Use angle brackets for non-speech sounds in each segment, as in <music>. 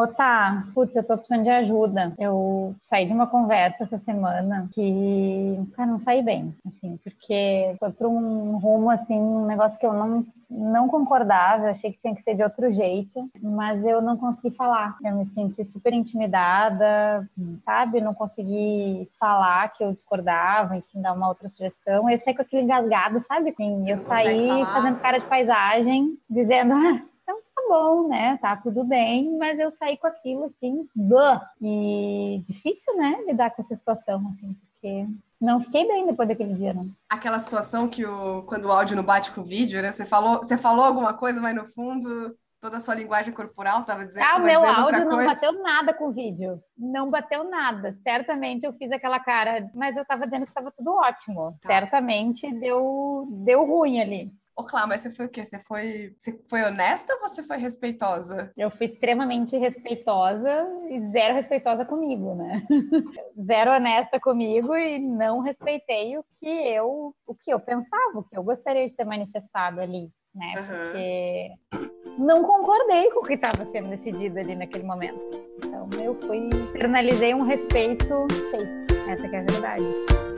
Ô, tá, putz, eu tô precisando de ajuda. Eu saí de uma conversa essa semana que, cara, não saí bem, assim, porque foi para um rumo, assim, um negócio que eu não não concordava, eu achei que tinha que ser de outro jeito, mas eu não consegui falar. Eu me senti super intimidada, sabe? Não consegui falar que eu discordava, enfim, dar uma outra sugestão. Eu saí com aquele engasgado, sabe? Assim, eu saí fazendo cara de paisagem, dizendo, <laughs> ah, então tá bom, né? Tá tudo bem, mas eu saí com aquilo assim, blá. e difícil, né, lidar com essa situação, assim, porque não fiquei bem depois daquele dia, não. Aquela situação que o, quando o áudio não bate com o vídeo, né? Você falou, você falou alguma coisa, mas no fundo toda a sua linguagem corporal estava dizendo. Ah, o meu áudio não coisa. bateu nada com o vídeo. Não bateu nada. Certamente eu fiz aquela cara, mas eu estava dizendo que estava tudo ótimo. Tá. Certamente deu, deu ruim ali. Ô, Clá, mas você foi o quê? Você foi, você foi honesta ou você foi respeitosa? Eu fui extremamente respeitosa e zero respeitosa comigo, né? <laughs> zero honesta comigo e não respeitei o que eu, o que eu pensava, o que eu gostaria de ter manifestado ali, né? Uhum. Porque não concordei com o que estava sendo decidido ali naquele momento. Então eu fui, internalizei um respeito feito. Essa é a verdade.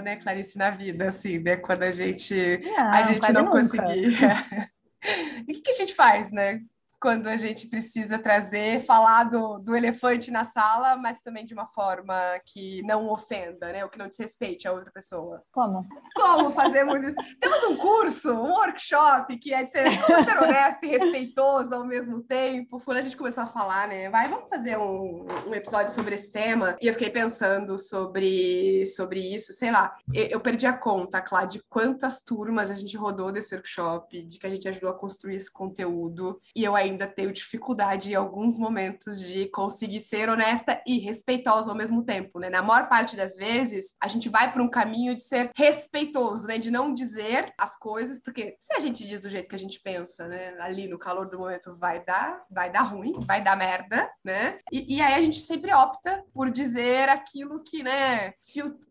Né, Clarice, na vida, assim, né? Quando a gente, não, a gente não conseguia. <laughs> e o que, que a gente faz, né? Quando a gente precisa trazer, falar do, do elefante na sala, mas também de uma forma que não ofenda, né? Ou que não desrespeite a outra pessoa. Como? Como fazemos isso? <laughs> Temos um curso, um workshop que é de ser, como ser honesto e respeitoso ao mesmo tempo. Quando a gente começou a falar, né? Vai, vamos fazer um, um episódio sobre esse tema. E eu fiquei pensando sobre, sobre isso, sei lá. Eu perdi a conta, Clá, de quantas turmas a gente rodou desse workshop, de que a gente ajudou a construir esse conteúdo. E eu ainda ainda tenho dificuldade em alguns momentos de conseguir ser honesta e respeitosa ao mesmo tempo, né? Na maior parte das vezes, a gente vai para um caminho de ser respeitoso, né? De não dizer as coisas, porque se a gente diz do jeito que a gente pensa, né? Ali no calor do momento vai dar, vai dar ruim, vai dar merda, né? E, e aí a gente sempre opta por dizer aquilo que, né?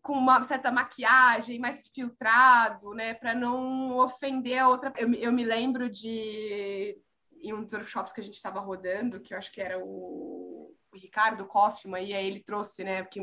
Com uma certa maquiagem, mais filtrado, né? Para não ofender a outra. Eu, eu me lembro de em um dos workshops que a gente estava rodando, que eu acho que era o o Ricardo Kaufman, e aí ele trouxe, né? Porque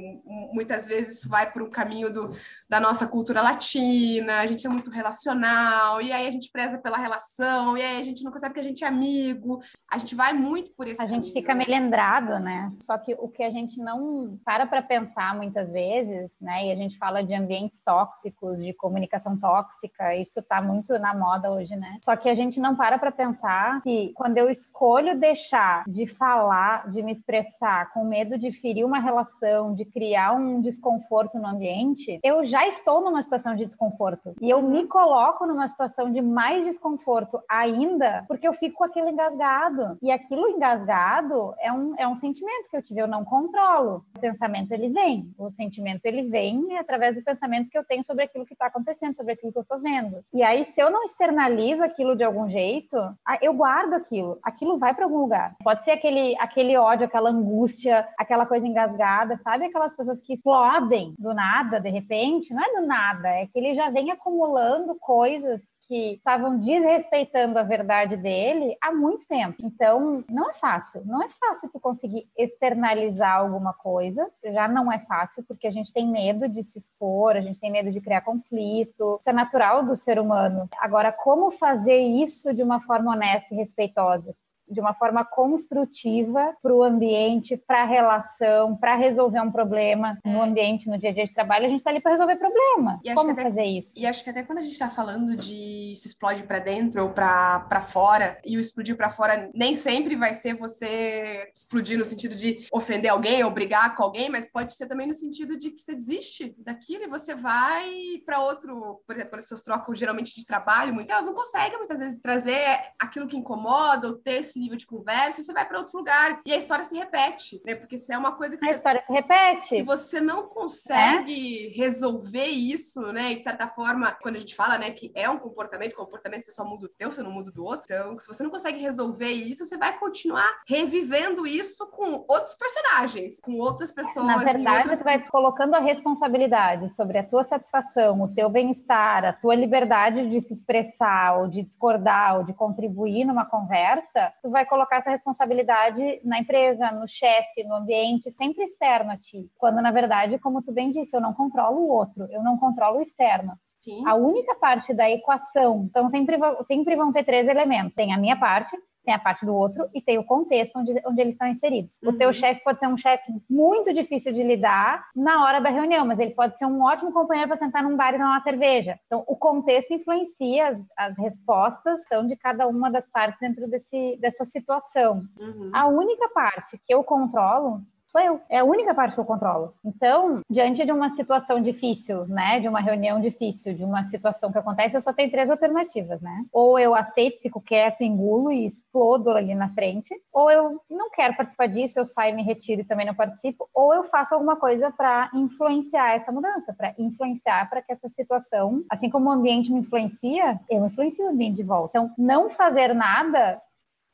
muitas vezes isso vai por um caminho do, da nossa cultura latina, a gente é muito relacional, e aí a gente preza pela relação, e aí a gente não consegue que a gente é amigo, a gente vai muito por esse A caminho. gente fica melendrado, né? Só que o que a gente não para para pensar muitas vezes, né? E a gente fala de ambientes tóxicos, de comunicação tóxica, isso tá muito na moda hoje, né? Só que a gente não para para pensar que quando eu escolho deixar de falar, de me expressar, com medo de ferir uma relação, de criar um desconforto no ambiente, eu já estou numa situação de desconforto. E eu me coloco numa situação de mais desconforto ainda, porque eu fico com aquilo engasgado. E aquilo engasgado é um, é um sentimento que eu tive, eu não controlo. O pensamento ele vem, o sentimento ele vem através do pensamento que eu tenho sobre aquilo que está acontecendo, sobre aquilo que eu estou vendo. E aí, se eu não externalizo aquilo de algum jeito, eu guardo aquilo, aquilo vai para algum lugar. Pode ser aquele, aquele ódio, aquela angústia angústia, aquela coisa engasgada, sabe? Aquelas pessoas que explodem do nada, de repente. Não é do nada, é que ele já vem acumulando coisas que estavam desrespeitando a verdade dele há muito tempo. Então, não é fácil. Não é fácil tu conseguir externalizar alguma coisa. Já não é fácil, porque a gente tem medo de se expor, a gente tem medo de criar conflito. Isso é natural do ser humano. Agora, como fazer isso de uma forma honesta e respeitosa? De uma forma construtiva para o ambiente, para a relação, para resolver um problema no ambiente, no dia a dia de trabalho. A gente está ali para resolver problema. Como até, fazer isso? E acho que até quando a gente está falando de se explode para dentro ou para fora, e o explodir para fora nem sempre vai ser você explodir no sentido de ofender alguém ou brigar com alguém, mas pode ser também no sentido de que você desiste daquilo e você vai para outro. Por exemplo, quando as pessoas trocam geralmente de trabalho, muitas elas não conseguem muitas vezes trazer aquilo que incomoda ou ter esse esse nível de conversa, você vai para outro lugar. E a história se repete, né? Porque se é uma coisa que. A você, história se repete. Se você não consegue é? resolver isso, né? E de certa forma, quando a gente fala, né, que é um comportamento, comportamento você só muda o teu, você não muda do outro. Então, se você não consegue resolver isso, você vai continuar revivendo isso com outros personagens, com outras pessoas. Na verdade, outras... você vai colocando a responsabilidade sobre a tua satisfação, o teu bem-estar, a tua liberdade de se expressar, ou de discordar, ou de contribuir numa conversa, tu vai colocar essa responsabilidade na empresa, no chefe, no ambiente, sempre externo a ti. Quando, na verdade, como tu bem disse, eu não controlo o outro, eu não controlo o externo. Sim. A única parte da equação, então sempre, sempre vão ter três elementos. Tem a minha parte, tem a parte do outro e tem o contexto onde, onde eles estão inseridos. Uhum. O teu uhum. chefe pode ser um chefe muito difícil de lidar na hora da reunião, mas ele pode ser um ótimo companheiro para sentar num bar e tomar uma cerveja. Então, o contexto influencia, as, as respostas são de cada uma das partes dentro desse, dessa situação. Uhum. A única parte que eu controlo sou eu. É a única parte que eu controlo. Então, diante de uma situação difícil, né, de uma reunião difícil, de uma situação que acontece, eu só tenho três alternativas, né? Ou eu aceito, fico quieto, engulo e explodo ali na frente, ou eu não quero participar disso, eu saio, me retiro e também não participo, ou eu faço alguma coisa para influenciar essa mudança, para influenciar para que essa situação, assim como o ambiente me influencia, eu influencio o ambiente de volta. Então, não fazer nada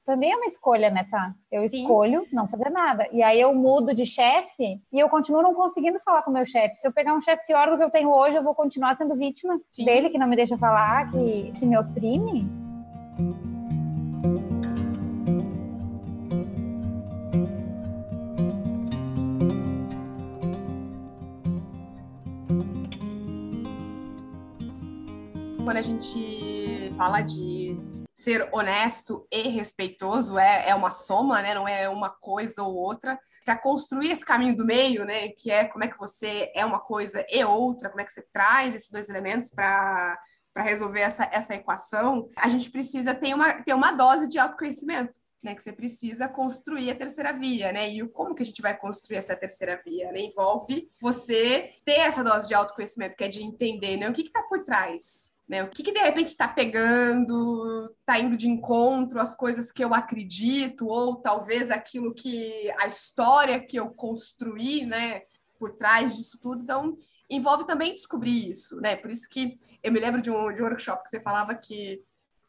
também é uma escolha, né, tá? Eu Sim. escolho não fazer nada. E aí eu mudo de chefe e eu continuo não conseguindo falar com o meu chefe. Se eu pegar um chefe pior do que eu tenho hoje, eu vou continuar sendo vítima Sim. dele, que não me deixa falar, que, que me oprime. Quando a gente fala de ser honesto e respeitoso é, é uma soma, né? Não é uma coisa ou outra. Para construir esse caminho do meio, né? Que é como é que você é uma coisa e outra, como é que você traz esses dois elementos para para resolver essa, essa equação, a gente precisa ter uma, ter uma dose de autoconhecimento. Né, que você precisa construir a terceira via, né? E como que a gente vai construir essa terceira via? Né? Envolve você ter essa dose de autoconhecimento, que é de entender né? o que está por trás né? O que, que de repente está pegando, está indo de encontro às coisas que eu acredito, ou talvez aquilo que a história que eu construí, né, por trás disso tudo. Então, envolve também descobrir isso, né? Por isso que eu me lembro de um, de um workshop que você falava que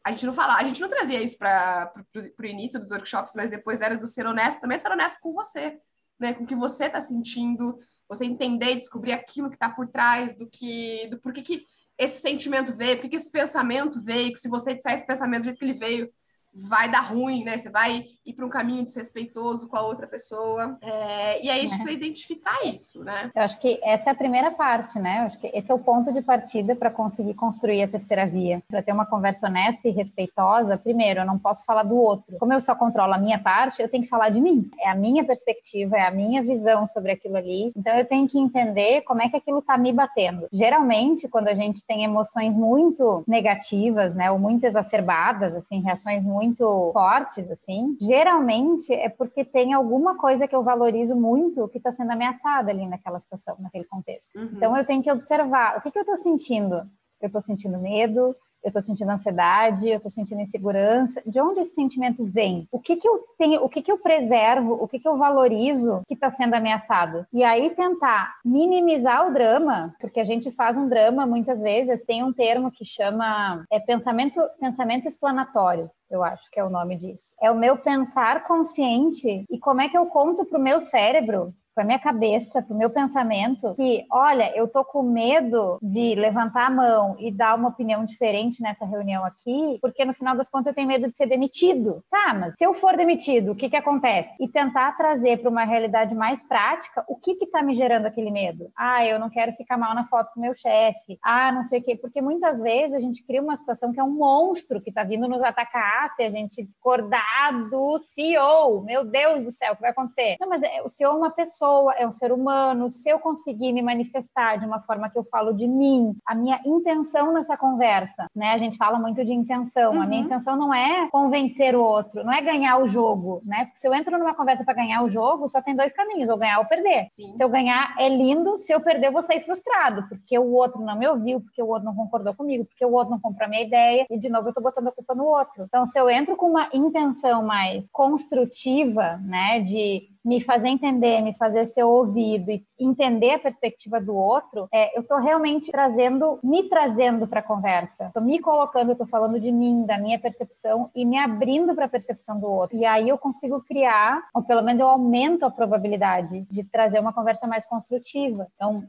a gente não falava, a gente não trazia isso para o início dos workshops, mas depois era do ser honesto, também ser honesto com você, né? Com o que você está sentindo, você entender e descobrir aquilo que está por trás do que, do porquê que esse sentimento veio, por que esse pensamento veio, que se você disser esse pensamento do jeito que ele veio, vai dar ruim, né? Você vai ir para um caminho desrespeitoso com a outra pessoa. É, e aí a gente é. precisa identificar isso, né? Eu acho que essa é a primeira parte, né? Eu acho que esse é o ponto de partida para conseguir construir a terceira via. Para ter uma conversa honesta e respeitosa, primeiro, eu não posso falar do outro. Como eu só controlo a minha parte, eu tenho que falar de mim. É a minha perspectiva, é a minha visão sobre aquilo ali. Então eu tenho que entender como é que aquilo está me batendo. Geralmente, quando a gente tem emoções muito negativas, né, ou muito exacerbadas, assim, reações muito muito fortes, assim, geralmente é porque tem alguma coisa que eu valorizo muito que está sendo ameaçada ali naquela situação, naquele contexto. Uhum. Então eu tenho que observar o que, que eu estou sentindo. Eu estou sentindo medo, eu estou sentindo ansiedade, eu estou sentindo insegurança. De onde esse sentimento vem? O que que eu tenho, o que que eu preservo, o que que eu valorizo que está sendo ameaçado? E aí tentar minimizar o drama, porque a gente faz um drama muitas vezes, tem um termo que chama é pensamento, pensamento explanatório eu acho que é o nome disso. É o meu pensar consciente e como é que eu conto para o meu cérebro para minha cabeça, para o meu pensamento, que, olha, eu tô com medo de levantar a mão e dar uma opinião diferente nessa reunião aqui, porque no final das contas eu tenho medo de ser demitido. Tá, mas se eu for demitido, o que que acontece? E tentar trazer para uma realidade mais prática o que que tá me gerando aquele medo. Ah, eu não quero ficar mal na foto com meu chefe. Ah, não sei o quê, porque muitas vezes a gente cria uma situação que é um monstro que tá vindo nos atacar se a gente discordar do CEO. Meu Deus do céu, o que vai acontecer? Não, mas é, o CEO é uma pessoa pessoa, é um ser humano. Se eu conseguir me manifestar de uma forma que eu falo de mim, a minha intenção nessa conversa, né? A gente fala muito de intenção. Uhum. A minha uhum. intenção não é convencer o outro, não é ganhar o jogo, né? Porque se eu entro numa conversa para ganhar o jogo, só tem dois caminhos, ou ganhar ou perder. Sim. Se eu ganhar é lindo, se eu perder eu vou sair frustrado, porque o outro não me ouviu, porque o outro não concordou comigo, porque o outro não comprou a minha ideia, e de novo eu tô botando a culpa no outro. Então, se eu entro com uma intenção mais construtiva, né, de me fazer entender, me fazer ser ouvido e entender a perspectiva do outro, é, eu estou realmente trazendo, me trazendo para a conversa. Estou me colocando, estou falando de mim, da minha percepção e me abrindo para a percepção do outro. E aí eu consigo criar, ou pelo menos eu aumento a probabilidade de trazer uma conversa mais construtiva. Então,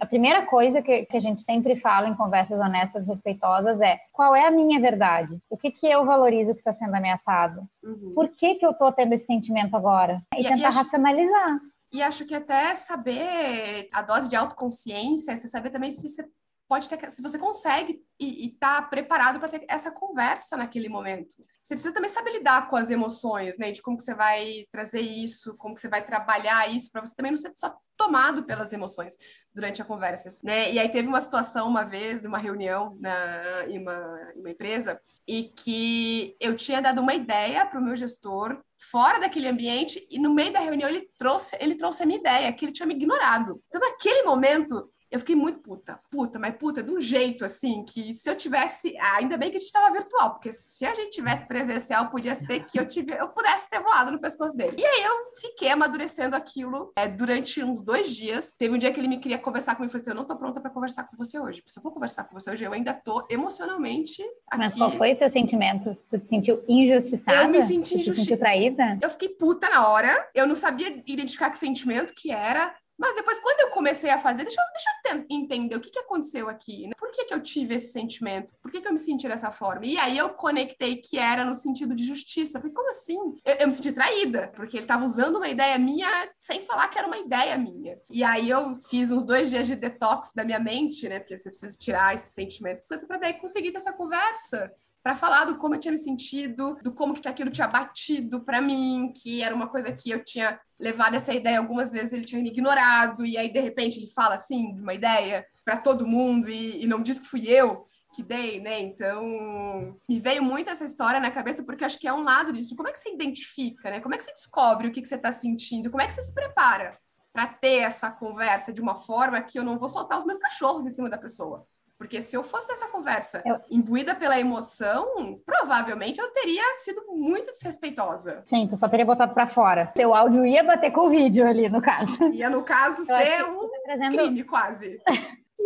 a primeira coisa que, que a gente sempre fala em conversas honestas, respeitosas é qual é a minha verdade? O que, que eu valorizo que está sendo ameaçado? Uhum. Por que, que eu estou tendo esse sentimento agora? E, e tentar racionalizar. E acho que até saber a dose de autoconsciência, você saber também se você pode ter, se você consegue e está preparado para ter essa conversa naquele momento. Você precisa também saber lidar com as emoções, né? De como que você vai trazer isso, como que você vai trabalhar isso, para você também não ser só tomado pelas emoções durante a conversa, né? E aí teve uma situação uma vez, numa reunião na, em, uma, em uma empresa, e que eu tinha dado uma ideia para o meu gestor fora daquele ambiente e no meio da reunião ele trouxe ele trouxe a minha ideia que ele tinha me ignorado. Então naquele momento eu fiquei muito puta, puta, mas puta, de um jeito assim, que se eu tivesse. Ah, ainda bem que a gente estava virtual, porque se a gente tivesse presencial, podia ser que eu, tive, eu pudesse ter voado no pescoço dele. E aí eu fiquei amadurecendo aquilo é, durante uns dois dias. Teve um dia que ele me queria conversar comigo e falou assim: Eu não tô pronta para conversar com você hoje. Se eu for conversar com você hoje, eu ainda tô emocionalmente. Aqui. Mas qual foi o teu sentimento? Tu te sentiu injustiçada? Eu me senti injustiçada. traída? Eu fiquei puta na hora. Eu não sabia identificar que sentimento que era. Mas depois, quando eu comecei a fazer, deixa eu, deixa eu entender o que, que aconteceu aqui, né? Por que, que eu tive esse sentimento? Por que, que eu me senti dessa forma? E aí eu conectei que era no sentido de justiça. Falei, como assim? Eu, eu me senti traída, porque ele estava usando uma ideia minha sem falar que era uma ideia minha. E aí eu fiz uns dois dias de detox da minha mente, né? Porque você precisa tirar esses sentimentos, para daí conseguir ter essa conversa para falar do como eu tinha me sentido, do como que aquilo tinha batido para mim, que era uma coisa que eu tinha levado essa ideia algumas vezes, ele tinha me ignorado, e aí de repente ele fala assim de uma ideia para todo mundo e, e não diz que fui eu que dei, né? Então, me veio muito essa história na cabeça, porque acho que é um lado disso. Como é que você identifica, né? Como é que você descobre o que, que você está sentindo? Como é que você se prepara para ter essa conversa de uma forma que eu não vou soltar os meus cachorros em cima da pessoa? Porque se eu fosse nessa conversa eu... imbuída pela emoção, provavelmente eu teria sido muito desrespeitosa. Sim, tu só teria botado para fora. Teu áudio ia bater com o vídeo ali, no caso. Ia, no caso, ser um tá trazendo... crime, quase.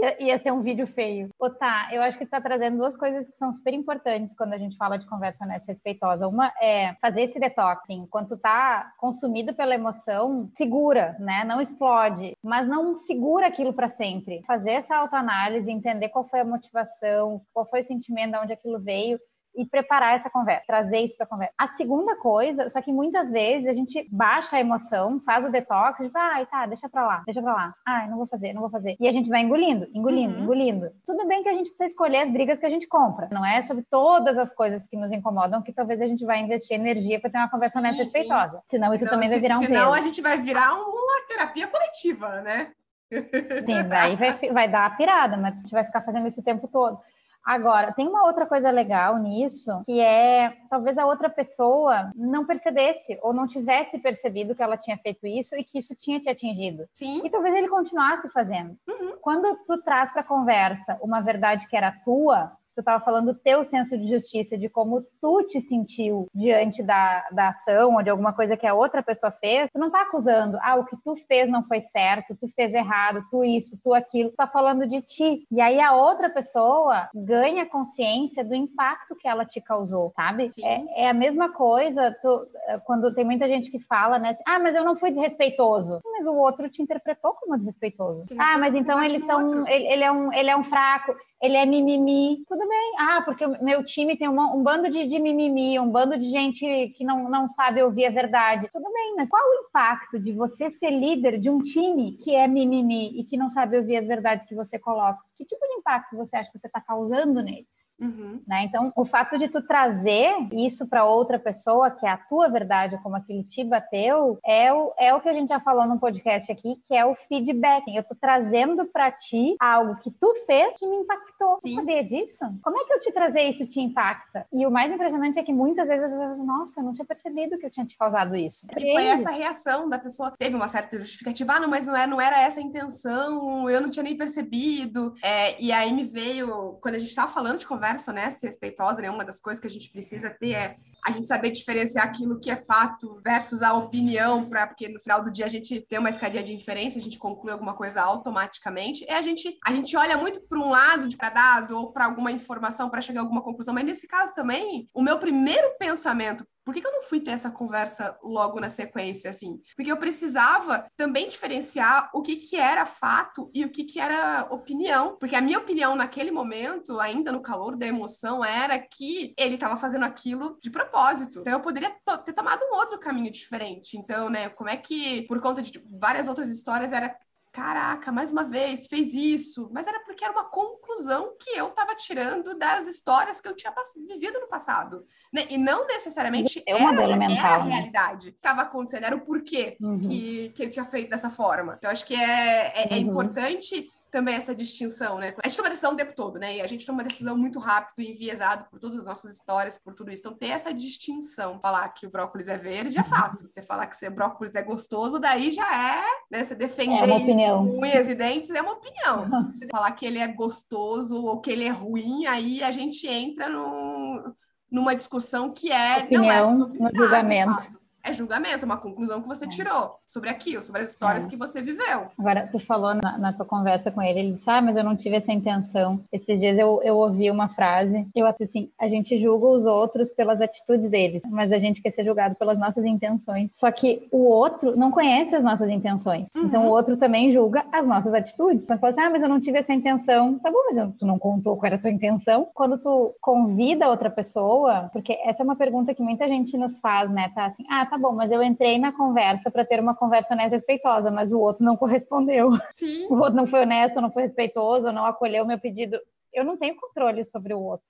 Ia, ia, ser um vídeo feio. Ô, tá, eu acho que está trazendo duas coisas que são super importantes quando a gente fala de conversa honesta e respeitosa. Uma é fazer esse detox, assim, quando tu tá consumido pela emoção, segura, né? Não explode, mas não segura aquilo para sempre. Fazer essa autoanálise, entender qual foi a motivação, qual foi o sentimento, de onde aquilo veio e preparar essa conversa, trazer isso para a conversa. A segunda coisa, só que muitas vezes a gente baixa a emoção, faz o detox, e vai, tá, deixa para lá, deixa para lá. Ai, não vou fazer, não vou fazer. E a gente vai engolindo, engolindo, uhum. engolindo. Tudo bem que a gente precisa escolher as brigas que a gente compra. Não é sobre todas as coisas que nos incomodam que talvez a gente vai investir energia para ter uma conversa honesta e respeitosa. Senão, senão isso também vai virar um Senão a gente vai virar uma terapia coletiva, né? Sim, daí vai, vai dar a pirada, mas a gente vai ficar fazendo isso o tempo todo. Agora, tem uma outra coisa legal nisso, que é talvez a outra pessoa não percebesse ou não tivesse percebido que ela tinha feito isso e que isso tinha te atingido. Sim. E talvez ele continuasse fazendo. Uhum. Quando tu traz para a conversa uma verdade que era tua, tu estava falando do teu senso de justiça, de como tu te sentiu diante da, da ação ou de alguma coisa que a outra pessoa fez, tu não está acusando, ah, o que tu fez não foi certo, tu fez errado, tu isso, tu aquilo, tu tá falando de ti. E aí a outra pessoa ganha consciência do impacto que ela te causou, sabe? É, é, a mesma coisa tu, quando tem muita gente que fala, né? ah, mas eu não fui desrespeitoso. Mas o outro te interpretou como desrespeitoso. Ah, mas então eles são, ele, ele, é um, ele é um fraco ele é mimimi, tudo bem. Ah, porque o meu time tem uma, um bando de, de, mimimi, um bando de gente que não, não sabe ouvir a verdade. Tudo bem, mas qual o impacto de você ser líder de um time que é mimimi e que não sabe ouvir as verdades que você coloca? Que tipo de impacto você acha que você está causando neles? Uhum. Né? Então, o fato de tu trazer isso para outra pessoa, que é a tua verdade, como aquilo te bateu, é o, é o que a gente já falou no podcast aqui, que é o feedback. Eu tô trazendo para ti algo que tu fez que me impactou. Sim. Tu sabia disso? Como é que eu te trazer isso te impacta? E o mais impressionante é que muitas vezes eu nossa, eu não tinha percebido que eu tinha te causado isso. E foi essa reação da pessoa. Teve uma certa justificativa, ah, não, mas não era, não era essa a intenção, eu não tinha nem percebido. É, e aí me veio, quando a gente estava falando de conversa honesta e respeitosa, né, uma das coisas que a gente precisa ter é a gente saber diferenciar aquilo que é fato versus a opinião, pra, porque no final do dia a gente tem uma escadinha de inferência, a gente conclui alguma coisa automaticamente, e a gente, a gente olha muito para um lado de para dado ou para alguma informação para chegar a alguma conclusão, mas nesse caso também, o meu primeiro pensamento por que, que, eu não fui ter essa conversa logo na sequência, assim? Porque eu precisava também diferenciar o que, que era fato e o que, que era opinião. Porque a minha opinião naquele momento, ainda no calor da emoção, era que ele estava fazendo aquilo de propósito. Então eu poderia ter tomado um outro caminho diferente. Então, né, como é que, por conta de tipo, várias outras histórias, era caraca, mais uma vez, fez isso. Mas era porque era uma conclusão que eu estava tirando das histórias que eu tinha vivido no passado. Né? E não necessariamente é uma era, mental, era a né? realidade que estava acontecendo, era o porquê uhum. que, que ele tinha feito dessa forma. Então, acho que é, é, é uhum. importante também essa distinção, né? A gente toma decisão o tempo todo, né? E a gente toma decisão muito rápido e enviesado por todas as nossas histórias, por tudo isso. Então, ter essa distinção, falar que o brócolis é verde é fato. Se você falar que o brócolis é gostoso, daí já é, né? Você defender é unhas e dentes é uma opinião. Se falar que ele é gostoso ou que ele é ruim, aí a gente entra no, numa discussão que é opinião não é no julgamento é julgamento, uma conclusão que você é. tirou sobre aquilo, sobre as histórias é. que você viveu. Agora, tu falou na, na, tua conversa com ele, ele disse, ah, mas eu não tive essa intenção. Esses dias eu, eu ouvi uma frase, eu acho assim, a gente julga os outros pelas atitudes deles, mas a gente quer ser julgado pelas nossas intenções. Só que o outro não conhece as nossas intenções. Uhum. Então o outro também julga as nossas atitudes. Então fala assim, ah, mas eu não tive essa intenção. Tá bom, mas tu não contou qual era a tua intenção. Quando tu convida outra pessoa, porque essa é uma pergunta que muita gente nos faz, né? Tá assim, ah, tá bom, mas eu entrei na conversa para ter uma conversa honesta e respeitosa, mas o outro não correspondeu. Sim. O outro não foi honesto, não foi respeitoso, não acolheu o meu pedido. Eu não tenho controle sobre o outro.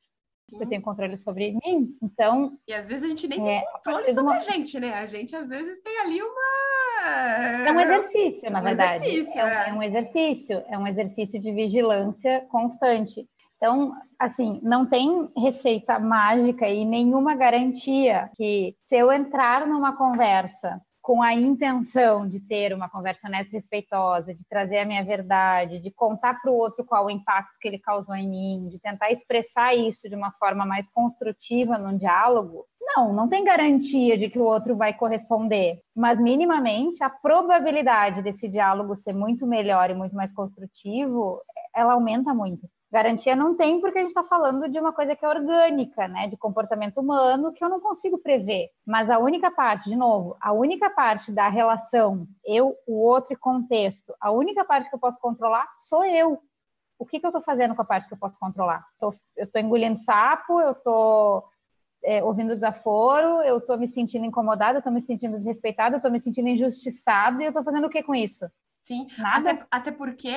Sim. Eu tenho controle sobre mim, então... E às vezes a gente nem é, tem controle sobre uma... a gente, né? A gente às vezes tem ali uma... É um exercício, na um verdade. Exercício, é, é. é um exercício, é um exercício de vigilância constante. Então, assim, não tem receita mágica e nenhuma garantia que se eu entrar numa conversa com a intenção de ter uma conversa honesta respeitosa, de trazer a minha verdade, de contar para o outro qual o impacto que ele causou em mim, de tentar expressar isso de uma forma mais construtiva num diálogo, não, não tem garantia de que o outro vai corresponder, mas minimamente a probabilidade desse diálogo ser muito melhor e muito mais construtivo, ela aumenta muito. Garantia não tem porque a gente está falando de uma coisa que é orgânica, né? De comportamento humano que eu não consigo prever. Mas a única parte, de novo, a única parte da relação eu, o outro e contexto, a única parte que eu posso controlar sou eu. O que, que eu estou fazendo com a parte que eu posso controlar? Tô, eu estou engolindo sapo, eu estou é, ouvindo desaforo, eu estou me sentindo incomodada, eu estou me sentindo desrespeitada, eu estou me sentindo injustiçada e eu estou fazendo o que com isso? Sim, nada. Até, até porque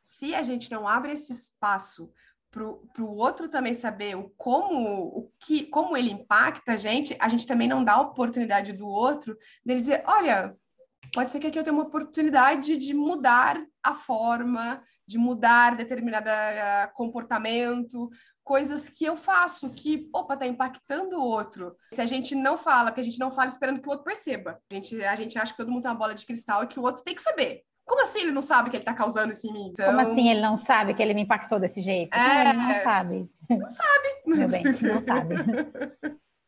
se a gente não abre esse espaço para o outro também saber o como, o que, como ele impacta a gente, a gente também não dá a oportunidade do outro dele dizer, olha, pode ser que aqui eu tenha uma oportunidade de mudar a forma, de mudar determinado uh, comportamento, coisas que eu faço que, opa, tá impactando o outro. Se a gente não fala, que a gente não fala esperando que o outro perceba. A gente, a gente acha que todo mundo tem uma bola de cristal e que o outro tem que saber. Como assim ele não sabe que ele tá causando isso em mim? Então... Como assim ele não sabe que ele me impactou desse jeito? É... Ele não sabe. Não sabe. <laughs> Meu bem, não <laughs> sabe.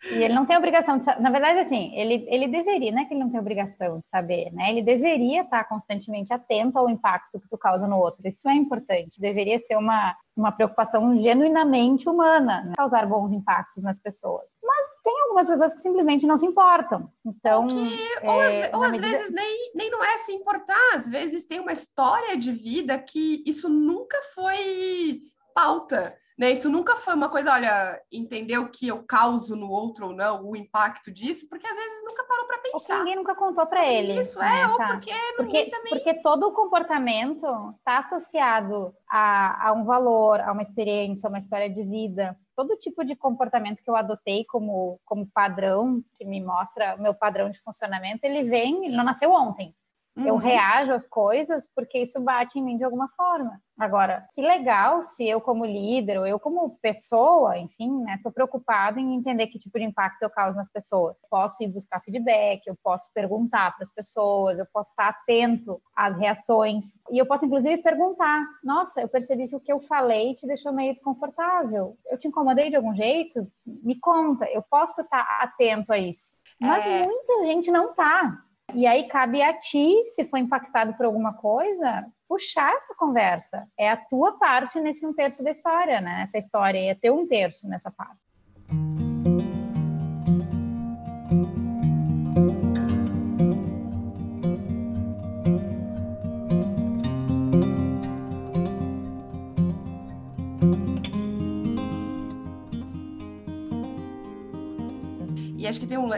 E ele não tem obrigação de saber. Na verdade, assim, ele, ele deveria, não é que ele não tem obrigação de saber, né? Ele deveria estar constantemente atento ao impacto que tu causa no outro. Isso é importante. Deveria ser uma, uma preocupação genuinamente humana, né? causar bons impactos nas pessoas. Mas tem algumas pessoas que simplesmente não se importam. Então, que, ou, é, às, ou às medida... vezes nem, nem não é se importar, às vezes tem uma história de vida que isso nunca foi pauta. Né? Isso nunca foi uma coisa, olha, entender o que eu causo no outro ou não, o impacto disso, porque às vezes nunca parou para pensar. Ou ninguém nunca contou para ele. Isso é, né? ou tá. porque, porque também. Porque todo o comportamento está associado a, a um valor, a uma experiência, a uma história de vida. Todo tipo de comportamento que eu adotei como, como padrão, que me mostra o meu padrão de funcionamento, ele vem, ele não nasceu ontem. Uhum. Eu reajo às coisas porque isso bate em mim de alguma forma. Agora, que legal se eu como líder ou eu como pessoa, enfim, né, tô preocupada em entender que tipo de impacto eu causo nas pessoas. Posso ir buscar feedback, eu posso perguntar para as pessoas, eu posso estar atento às reações e eu posso inclusive perguntar: "Nossa, eu percebi que o que eu falei te deixou meio desconfortável. Eu te incomodei de algum jeito? Me conta". Eu posso estar atento a isso. Mas é... muita gente não tá. E aí cabe a ti, se for impactado por alguma coisa, puxar essa conversa. É a tua parte nesse um terço da história, né? Essa história é ter um terço nessa parte.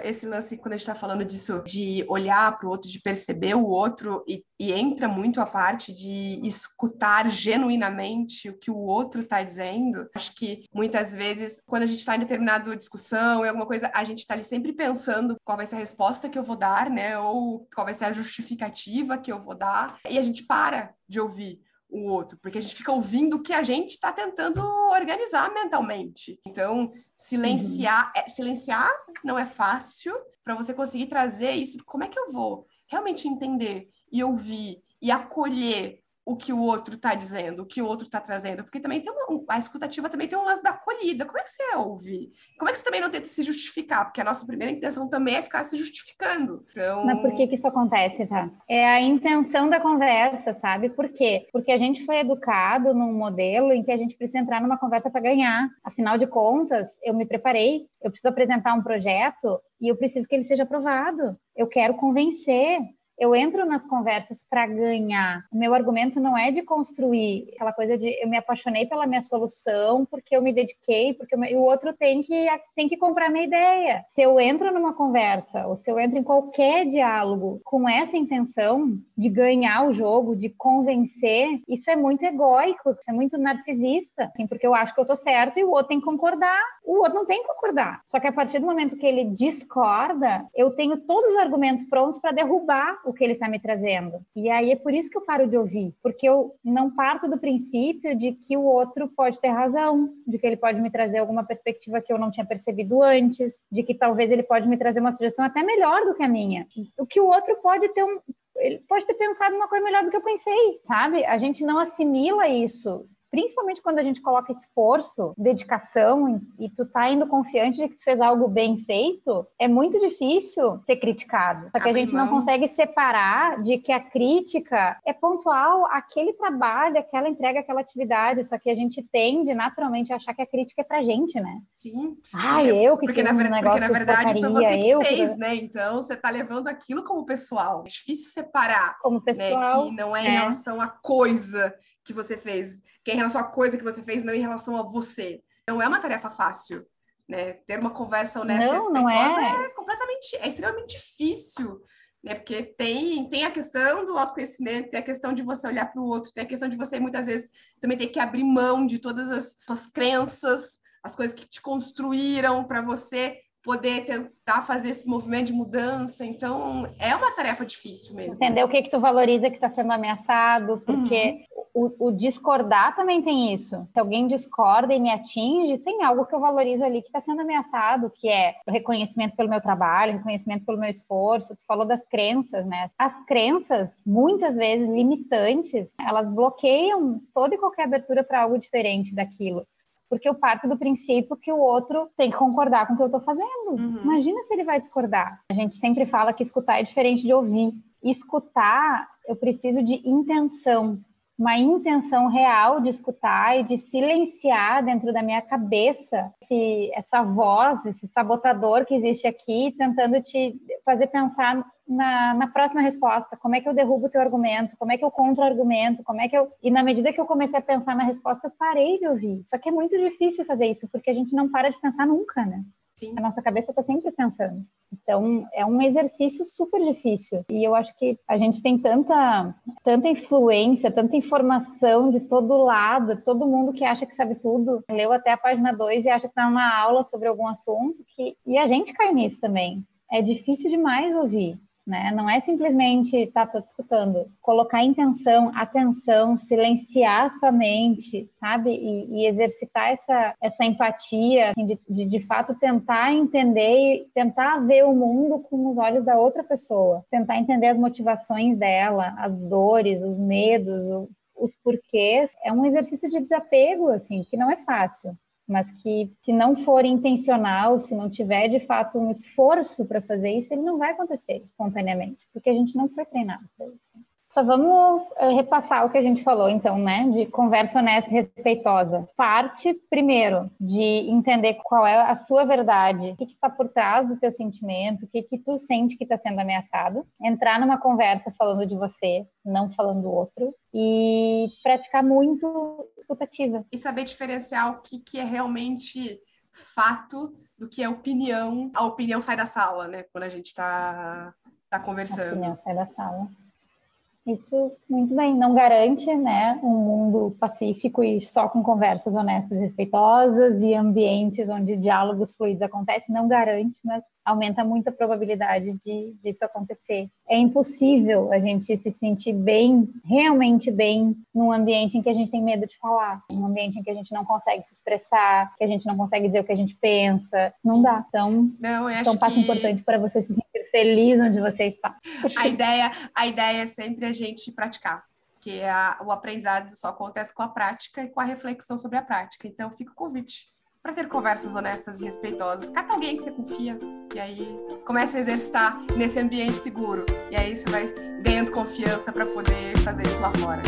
Esse lance, quando a gente está falando disso, de olhar para o outro, de perceber o outro, e, e, entra muito a parte de escutar genuinamente o que o outro está dizendo. Acho que muitas vezes, quando a gente está em determinada discussão, em alguma coisa, a gente está ali sempre pensando qual vai ser a resposta que eu vou dar, né? Ou qual vai ser a justificativa que eu vou dar, e a gente para de ouvir o outro, porque a gente fica ouvindo o que a gente está tentando organizar mentalmente. Então, silenciar, uhum. é, silenciar não é fácil para você conseguir trazer isso. Como é que eu vou realmente entender e ouvir e acolher o que o outro está dizendo, o que o outro está trazendo, porque também tem uma, a escutativa também tem um lance da acolhida. Como é que você ouve? Como é que você também não tenta se justificar? Porque a nossa primeira intenção também é ficar se justificando. Então... Mas por que, que isso acontece, tá? É a intenção da conversa, sabe? Por quê? Porque a gente foi educado num modelo em que a gente precisa entrar numa conversa para ganhar. Afinal de contas, eu me preparei, eu preciso apresentar um projeto e eu preciso que ele seja aprovado. Eu quero convencer eu entro nas conversas para ganhar. O meu argumento não é de construir aquela coisa de eu me apaixonei pela minha solução porque eu me dediquei, porque o outro tem que tem que comprar minha ideia. Se eu entro numa conversa ou se eu entro em qualquer diálogo com essa intenção de ganhar o jogo, de convencer, isso é muito egóico, isso é muito narcisista, assim, porque eu acho que eu tô certo e o outro tem que concordar. O outro não tem que concordar. Só que a partir do momento que ele discorda, eu tenho todos os argumentos prontos para derrubar o que ele está me trazendo. E aí é por isso que eu paro de ouvir, porque eu não parto do princípio de que o outro pode ter razão, de que ele pode me trazer alguma perspectiva que eu não tinha percebido antes, de que talvez ele pode me trazer uma sugestão até melhor do que a minha. O que o outro pode ter um, ele pode ter pensado uma coisa melhor do que eu pensei, sabe? A gente não assimila isso principalmente quando a gente coloca esforço, dedicação e tu tá indo confiante de que tu fez algo bem feito, é muito difícil ser criticado. Só que a gente não consegue separar de que a crítica é pontual aquele trabalho, aquela entrega, aquela atividade, só que a gente tende naturalmente a achar que a crítica é pra gente, né? Sim. Ah, eu que porque fiz na, um negócio Porque na verdade foi você que eu fez, que... né? Então você tá levando aquilo como pessoal. É difícil separar. Como pessoal. Né? Que não é em é. relação à coisa que você fez que é em relação à coisa que você fez, não em relação a você. Não é uma tarefa fácil, né? Ter uma conversa honesta não, e respeitosa é. é completamente, é extremamente difícil, né? Porque tem, tem a questão do autoconhecimento, tem a questão de você olhar para o outro, tem a questão de você muitas vezes também ter que abrir mão de todas as suas crenças, as coisas que te construíram para você poder tentar fazer esse movimento de mudança. Então, é uma tarefa difícil mesmo. Entender o que que tu valoriza que está sendo ameaçado, porque uhum. o, o, discordar também tem isso. Se alguém discorda e me atinge, tem algo que eu valorizo ali que está sendo ameaçado, que é o reconhecimento pelo meu trabalho, reconhecimento pelo meu esforço. Tu falou das crenças, né? As crenças, muitas vezes limitantes, elas bloqueiam toda e qualquer abertura para algo diferente daquilo porque eu parto do princípio que o outro tem que concordar com o que eu estou fazendo. Uhum. Imagina se ele vai discordar. A gente sempre fala que escutar é diferente de ouvir. Escutar, eu preciso de intenção, uma intenção real de escutar e de silenciar dentro da minha cabeça esse, essa voz, esse sabotador que existe aqui, tentando te fazer pensar na, na próxima resposta. Como é que eu derrubo o teu argumento? Como é que eu contra-argumento? Como é que eu... E na medida que eu comecei a pensar na resposta, eu parei de ouvir. Só que é muito difícil fazer isso, porque a gente não para de pensar nunca, né? Sim. A nossa cabeça está sempre pensando. Então, é um exercício super difícil. E eu acho que a gente tem tanta, tanta influência, tanta informação de todo lado, todo mundo que acha que sabe tudo, leu até a página 2 e acha que está numa aula sobre algum assunto, que... e a gente cai nisso também. É difícil demais ouvir né? Não é simplesmente, tá, tô escutando, colocar intenção, atenção, silenciar sua mente, sabe? E, e exercitar essa, essa empatia, assim, de, de, de fato tentar entender, tentar ver o mundo com os olhos da outra pessoa, tentar entender as motivações dela, as dores, os medos, o, os porquês. É um exercício de desapego, assim, que não é fácil mas que se não for intencional, se não tiver de fato um esforço para fazer isso, ele não vai acontecer espontaneamente, porque a gente não foi treinado para isso. Só vamos é, repassar o que a gente falou, então, né? De conversa honesta e respeitosa. Parte, primeiro, de entender qual é a sua verdade, o que, que está por trás do teu sentimento, o que, que tu sente que está sendo ameaçado. Entrar numa conversa falando de você, não falando do outro. E praticar muito escutativa. E saber diferenciar o que, que é realmente fato do que é opinião. A opinião sai da sala, né? Quando a gente está tá conversando. A opinião sai da sala. Isso, muito bem, não garante né, um mundo pacífico e só com conversas honestas e respeitosas e ambientes onde diálogos fluidos acontecem, não garante, mas aumenta muito a probabilidade de disso acontecer. É impossível a gente se sentir bem, realmente bem, num ambiente em que a gente tem medo de falar, num ambiente em que a gente não consegue se expressar, que a gente não consegue dizer o que a gente pensa. Não dá. Então, não, é um passo que... importante para você se sentir feliz onde você está. <laughs> A ideia, a ideia é sempre a gente praticar, porque o aprendizado só acontece com a prática e com a reflexão sobre a prática. Então, fica o convite para ter conversas honestas e respeitosas. Cata alguém que você confia e aí comece a exercitar nesse ambiente seguro. E aí você vai ganhando confiança para poder fazer isso lá fora.